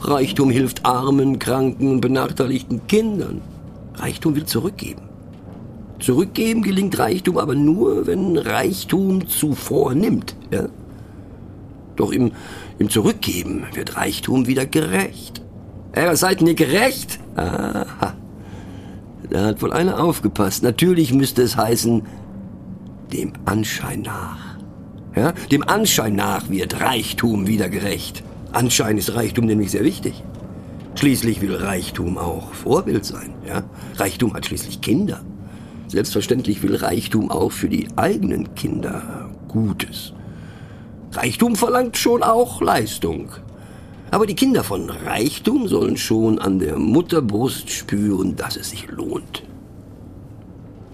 Reichtum hilft armen, kranken und benachteiligten Kindern. Reichtum will zurückgeben. Zurückgeben gelingt Reichtum aber nur, wenn Reichtum zuvor nimmt. Ja? Doch im, im Zurückgeben wird Reichtum wieder gerecht. Er seid ihr gerecht? Aha. Da hat wohl einer aufgepasst. Natürlich müsste es heißen, dem Anschein nach. Ja? Dem Anschein nach wird Reichtum wieder gerecht. Anscheinend ist Reichtum nämlich sehr wichtig. Schließlich will Reichtum auch Vorbild sein. Ja? Reichtum hat schließlich Kinder. Selbstverständlich will Reichtum auch für die eigenen Kinder Gutes. Reichtum verlangt schon auch Leistung. Aber die Kinder von Reichtum sollen schon an der Mutterbrust spüren, dass es sich lohnt.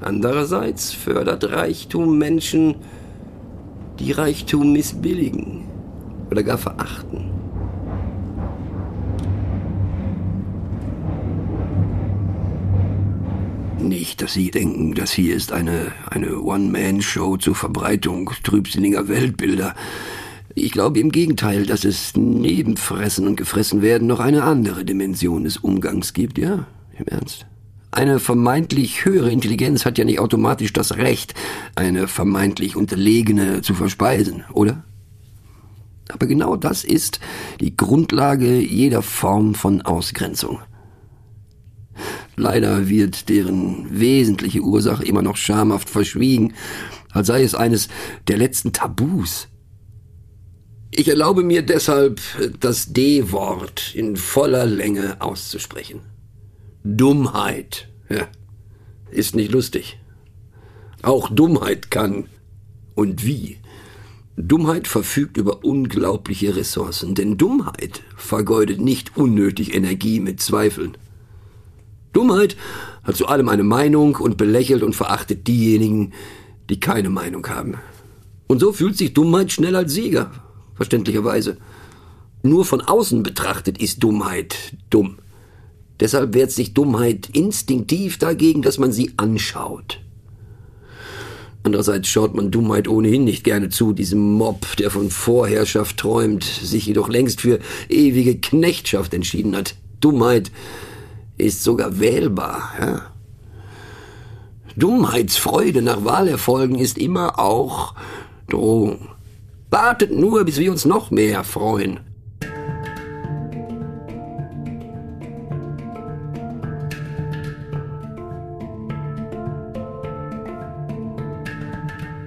Andererseits fördert Reichtum Menschen, die Reichtum missbilligen oder gar verachten. Nicht, dass Sie denken, das hier ist eine, eine One-Man-Show zur Verbreitung trübsinniger Weltbilder. Ich glaube im Gegenteil, dass es neben Fressen und gefressen werden noch eine andere Dimension des Umgangs gibt, ja? Im Ernst. Eine vermeintlich höhere Intelligenz hat ja nicht automatisch das Recht, eine vermeintlich unterlegene zu verspeisen, oder? Aber genau das ist die Grundlage jeder Form von Ausgrenzung. Leider wird deren wesentliche Ursache immer noch schamhaft verschwiegen, als sei es eines der letzten Tabus. Ich erlaube mir deshalb, das D-Wort in voller Länge auszusprechen. Dummheit. Ja, ist nicht lustig. Auch Dummheit kann. Und wie? Dummheit verfügt über unglaubliche Ressourcen, denn Dummheit vergeudet nicht unnötig Energie mit Zweifeln. Dummheit hat zu allem eine Meinung und belächelt und verachtet diejenigen, die keine Meinung haben. Und so fühlt sich Dummheit schnell als Sieger, verständlicherweise. Nur von außen betrachtet ist Dummheit dumm. Deshalb wehrt sich Dummheit instinktiv dagegen, dass man sie anschaut. Andererseits schaut man Dummheit ohnehin nicht gerne zu, diesem Mob, der von Vorherrschaft träumt, sich jedoch längst für ewige Knechtschaft entschieden hat. Dummheit ist sogar wählbar. Ja? Dummheitsfreude nach Wahlerfolgen ist immer auch Drohung. Wartet nur, bis wir uns noch mehr freuen.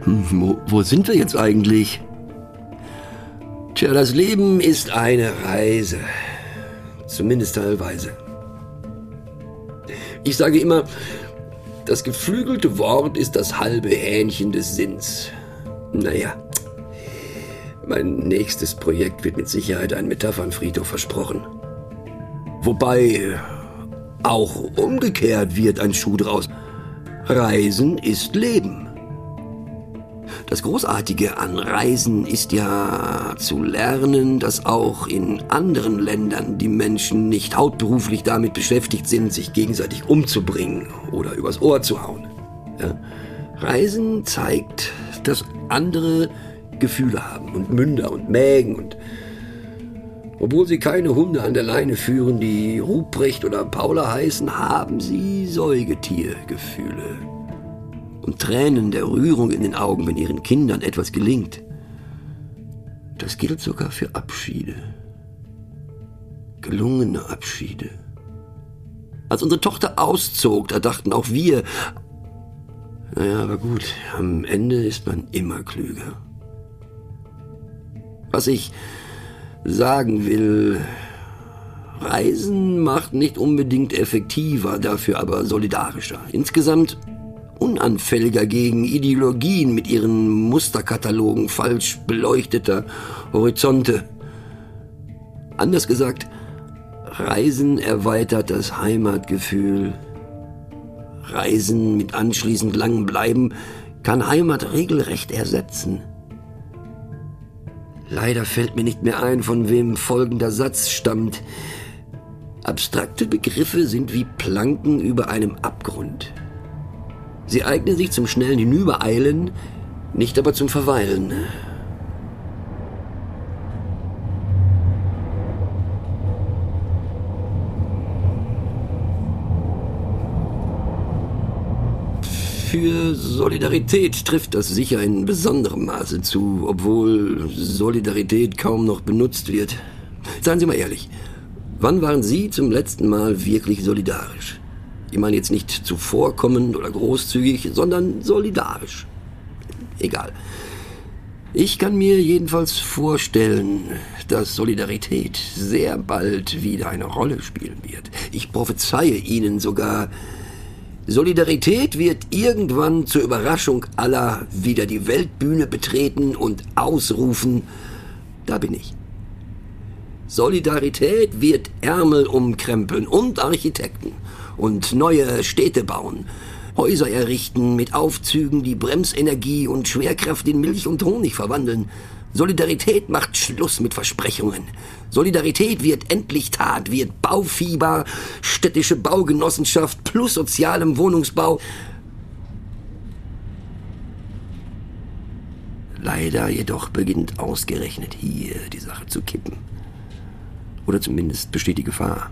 Hm, wo, wo sind wir jetzt eigentlich? Tja, das Leben ist eine Reise. Zumindest teilweise. Ich sage immer, das geflügelte Wort ist das halbe Hähnchen des Sinns. Naja, mein nächstes Projekt wird mit Sicherheit ein Metaphernfriedhof versprochen. Wobei auch umgekehrt wird ein Schuh draus. Reisen ist Leben. Das Großartige an Reisen ist ja zu lernen, dass auch in anderen Ländern die Menschen nicht hauptberuflich damit beschäftigt sind, sich gegenseitig umzubringen oder übers Ohr zu hauen. Ja? Reisen zeigt, dass andere Gefühle haben und Münder und Mägen und obwohl sie keine Hunde an der Leine führen, die Ruprecht oder Paula heißen, haben sie Säugetiergefühle und Tränen der Rührung in den Augen, wenn ihren Kindern etwas gelingt. Das gilt sogar für Abschiede. Gelungene Abschiede. Als unsere Tochter auszog, da dachten auch wir, naja, aber gut, am Ende ist man immer klüger. Was ich sagen will, Reisen macht nicht unbedingt effektiver, dafür aber solidarischer. Insgesamt unanfälliger gegen Ideologien mit ihren Musterkatalogen falsch beleuchteter Horizonte. Anders gesagt, Reisen erweitert das Heimatgefühl. Reisen mit anschließend langem Bleiben kann Heimat regelrecht ersetzen. Leider fällt mir nicht mehr ein, von wem folgender Satz stammt. Abstrakte Begriffe sind wie Planken über einem Abgrund. Sie eignen sich zum schnellen Hinübereilen, nicht aber zum Verweilen. Für Solidarität trifft das sicher in besonderem Maße zu, obwohl Solidarität kaum noch benutzt wird. Seien Sie mal ehrlich, wann waren Sie zum letzten Mal wirklich solidarisch? Ich meine jetzt nicht zuvorkommend oder großzügig, sondern solidarisch. Egal. Ich kann mir jedenfalls vorstellen, dass Solidarität sehr bald wieder eine Rolle spielen wird. Ich prophezeie Ihnen sogar, Solidarität wird irgendwann zur Überraschung aller wieder die Weltbühne betreten und ausrufen, da bin ich. Solidarität wird Ärmel umkrempeln und Architekten und neue Städte bauen, Häuser errichten mit Aufzügen, die Bremsenergie und Schwerkraft in Milch und Honig verwandeln. Solidarität macht Schluss mit Versprechungen. Solidarität wird endlich Tat, wird Baufieber, städtische Baugenossenschaft plus sozialem Wohnungsbau. Leider jedoch beginnt ausgerechnet hier die Sache zu kippen. Oder zumindest besteht die Gefahr.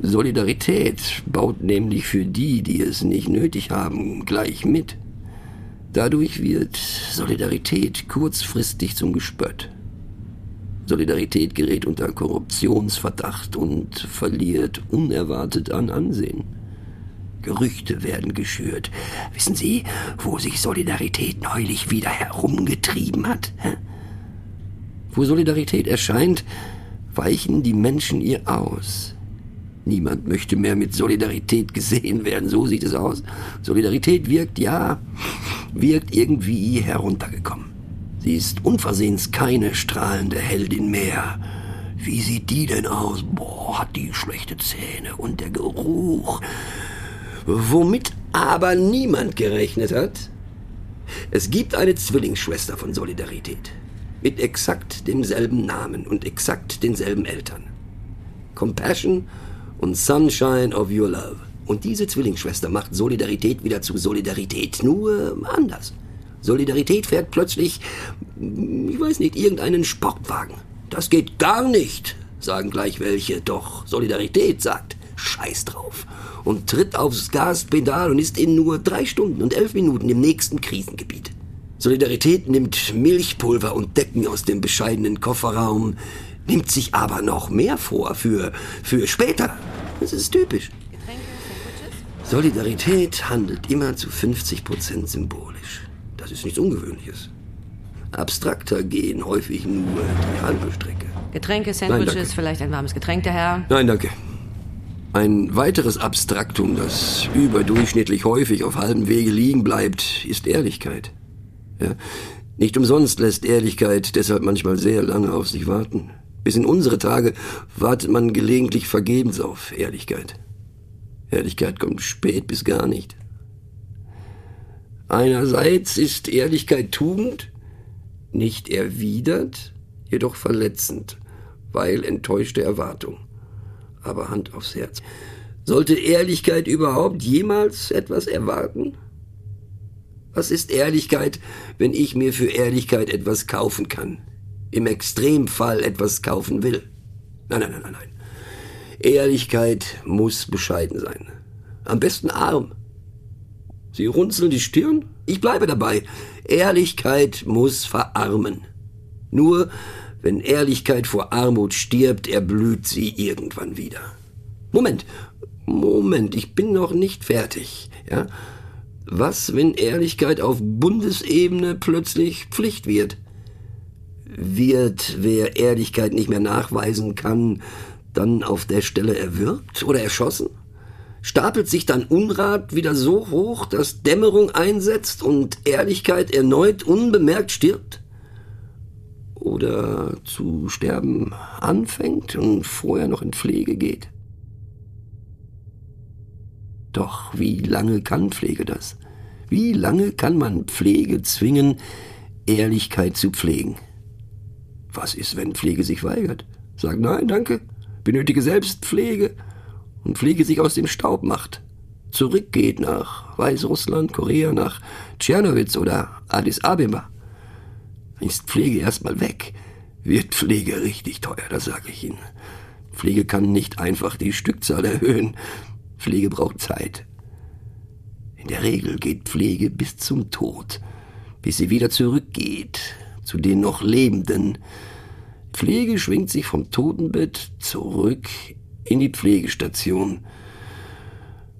Solidarität baut nämlich für die, die es nicht nötig haben, gleich mit. Dadurch wird Solidarität kurzfristig zum Gespött. Solidarität gerät unter Korruptionsverdacht und verliert unerwartet an Ansehen. Gerüchte werden geschürt. Wissen Sie, wo sich Solidarität neulich wieder herumgetrieben hat? Wo Solidarität erscheint, weichen die Menschen ihr aus. Niemand möchte mehr mit Solidarität gesehen werden, so sieht es aus. Solidarität wirkt, ja, wirkt irgendwie heruntergekommen. Sie ist unversehens keine strahlende Heldin mehr. Wie sieht die denn aus? Boah, hat die schlechte Zähne und der Geruch. Womit aber niemand gerechnet hat, es gibt eine Zwillingsschwester von Solidarität. mit exakt demselben Namen und exakt denselben Eltern. Compassion und Sunshine of Your Love. Und diese Zwillingsschwester macht Solidarität wieder zu Solidarität, nur anders. Solidarität fährt plötzlich, ich weiß nicht, irgendeinen Sportwagen. Das geht gar nicht, sagen gleich welche. Doch Solidarität sagt, scheiß drauf. Und tritt aufs Gaspedal und ist in nur drei Stunden und elf Minuten im nächsten Krisengebiet. Solidarität nimmt Milchpulver und Decken aus dem bescheidenen Kofferraum, nimmt sich aber noch mehr vor für, für später. Das ist typisch. Solidarität handelt immer zu 50 Prozent symbolisch. Das ist nichts Ungewöhnliches. Abstrakter gehen häufig nur die halbe Strecke. Getränke, Sandwiches, vielleicht ein warmes Getränk, der Herr. Nein, danke. Ein weiteres Abstraktum, das überdurchschnittlich häufig auf halbem Wege liegen bleibt, ist Ehrlichkeit. Ja, nicht umsonst lässt Ehrlichkeit deshalb manchmal sehr lange auf sich warten. Bis in unsere Tage wartet man gelegentlich vergebens auf Ehrlichkeit. Ehrlichkeit kommt spät bis gar nicht. Einerseits ist Ehrlichkeit Tugend, nicht erwidert, jedoch verletzend, weil enttäuschte Erwartung. Aber Hand aufs Herz. Sollte Ehrlichkeit überhaupt jemals etwas erwarten? Was ist Ehrlichkeit, wenn ich mir für Ehrlichkeit etwas kaufen kann? Im Extremfall etwas kaufen will? Nein, nein, nein, nein, nein. Ehrlichkeit muss bescheiden sein. Am besten arm. Sie runzeln die Stirn? Ich bleibe dabei. Ehrlichkeit muss verarmen. Nur wenn Ehrlichkeit vor Armut stirbt, erblüht sie irgendwann wieder. Moment, Moment, ich bin noch nicht fertig. Ja? Was, wenn Ehrlichkeit auf Bundesebene plötzlich Pflicht wird? Wird, wer Ehrlichkeit nicht mehr nachweisen kann, dann auf der Stelle erwürgt oder erschossen? Stapelt sich dann Unrat wieder so hoch, dass Dämmerung einsetzt und Ehrlichkeit erneut unbemerkt stirbt? Oder zu sterben anfängt und vorher noch in Pflege geht? Doch wie lange kann Pflege das? Wie lange kann man Pflege zwingen, Ehrlichkeit zu pflegen? Was ist, wenn Pflege sich weigert? Sagt nein, danke, benötige selbst Pflege und Pflege sich aus dem Staub macht. Zurückgeht nach Weißrussland, Korea, nach Tschernowitz oder Addis Abeba. Ist Pflege erstmal weg, wird Pflege richtig teuer, das sage ich Ihnen. Pflege kann nicht einfach die Stückzahl erhöhen. Pflege braucht Zeit. In der Regel geht Pflege bis zum Tod, bis sie wieder zurückgeht zu den noch Lebenden. Pflege schwingt sich vom Totenbett zurück in die Pflegestation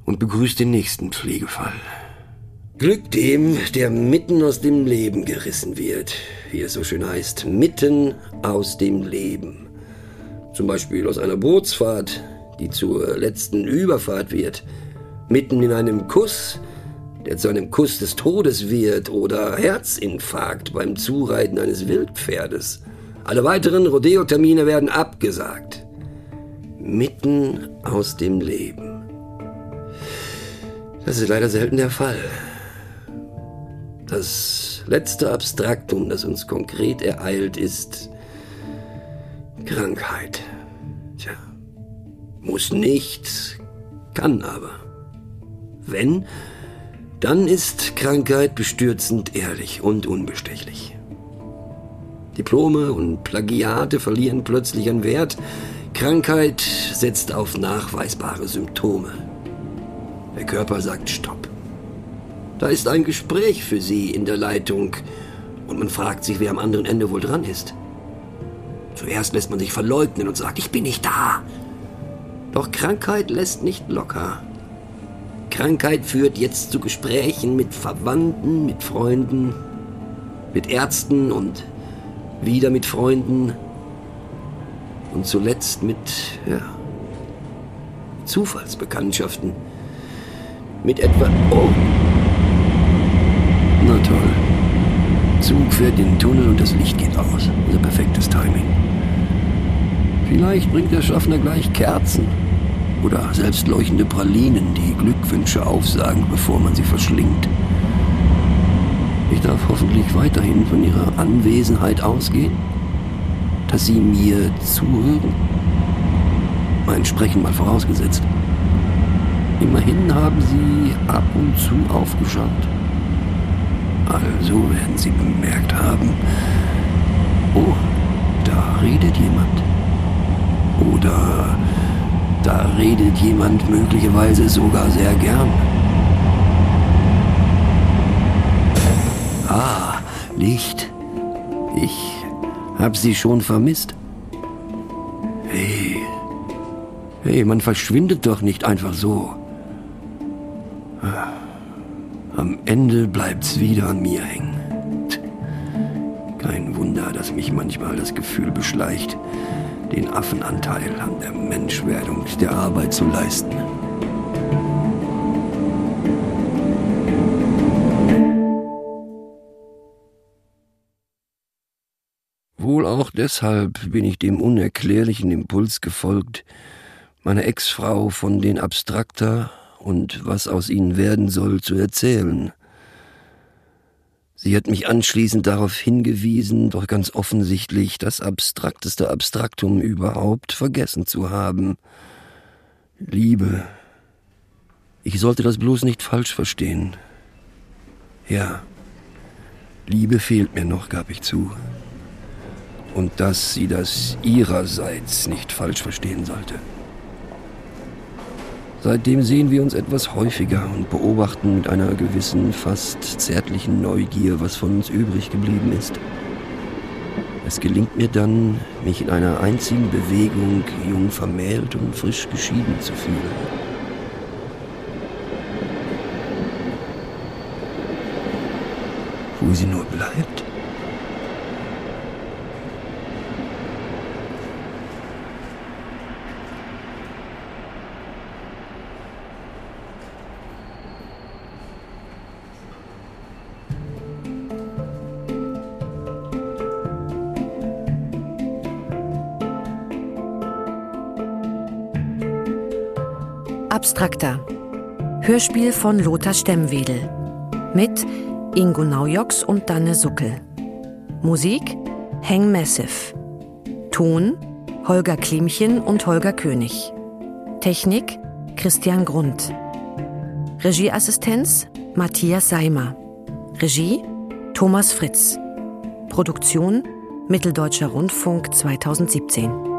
und begrüßt den nächsten Pflegefall. Glück dem, der mitten aus dem Leben gerissen wird, wie es so schön heißt, mitten aus dem Leben. Zum Beispiel aus einer Bootsfahrt, die zur letzten Überfahrt wird, mitten in einem Kuss, der zu einem Kuss des Todes wird, oder Herzinfarkt beim Zureiten eines Wildpferdes. Alle weiteren Rodeo-Termine werden abgesagt. Mitten aus dem Leben. Das ist leider selten der Fall. Das letzte Abstraktum, das uns konkret ereilt, ist Krankheit. Tja, muss nicht, kann aber. Wenn, dann ist Krankheit bestürzend ehrlich und unbestechlich. Diplome und Plagiate verlieren plötzlich an Wert. Krankheit setzt auf nachweisbare Symptome. Der Körper sagt Stopp. Da ist ein Gespräch für Sie in der Leitung und man fragt sich, wer am anderen Ende wohl dran ist. Zuerst lässt man sich verleugnen und sagt, ich bin nicht da. Doch Krankheit lässt nicht locker. Krankheit führt jetzt zu Gesprächen mit Verwandten, mit Freunden, mit Ärzten und wieder mit Freunden und zuletzt mit, ja, Zufallsbekanntschaften. Mit etwa, oh, na toll. Zug fährt in den Tunnel und das Licht geht aus. Also perfektes Timing. Vielleicht bringt der Schaffner gleich Kerzen oder selbst leuchtende Pralinen, die Glückwünsche aufsagen, bevor man sie verschlingt. Ich darf hoffentlich weiterhin von ihrer Anwesenheit ausgehen, dass sie mir zuhören. Mein Sprechen mal vorausgesetzt. Immerhin haben sie ab und zu aufgeschaut. Also werden sie bemerkt haben, oh, da redet jemand. Oder da redet jemand möglicherweise sogar sehr gern. Ah, Licht. Ich hab sie schon vermisst. Hey. Hey, man verschwindet doch nicht einfach so. Am Ende bleibt's wieder an mir hängen. Kein Wunder, dass mich manchmal das Gefühl beschleicht, den Affenanteil an der Menschwerdung der Arbeit zu leisten. Wohl auch deshalb bin ich dem unerklärlichen Impuls gefolgt, meiner Ex-Frau von den Abstrakter und was aus ihnen werden soll zu erzählen. Sie hat mich anschließend darauf hingewiesen, doch ganz offensichtlich das abstrakteste Abstraktum überhaupt vergessen zu haben. Liebe. Ich sollte das bloß nicht falsch verstehen. Ja, Liebe fehlt mir noch, gab ich zu. Und dass sie das ihrerseits nicht falsch verstehen sollte. Seitdem sehen wir uns etwas häufiger und beobachten mit einer gewissen, fast zärtlichen Neugier, was von uns übrig geblieben ist. Es gelingt mir dann, mich in einer einzigen Bewegung jung vermählt und frisch geschieden zu fühlen. Wo sie nur bleibt. Abstrakter. Hörspiel von Lothar Stemmwedel. Mit Ingo Naujoks und Danne Suckel. Musik Heng Massive. Ton Holger Klimchen und Holger König. Technik Christian Grund. Regieassistenz Matthias Seimer. Regie Thomas Fritz. Produktion Mitteldeutscher Rundfunk 2017.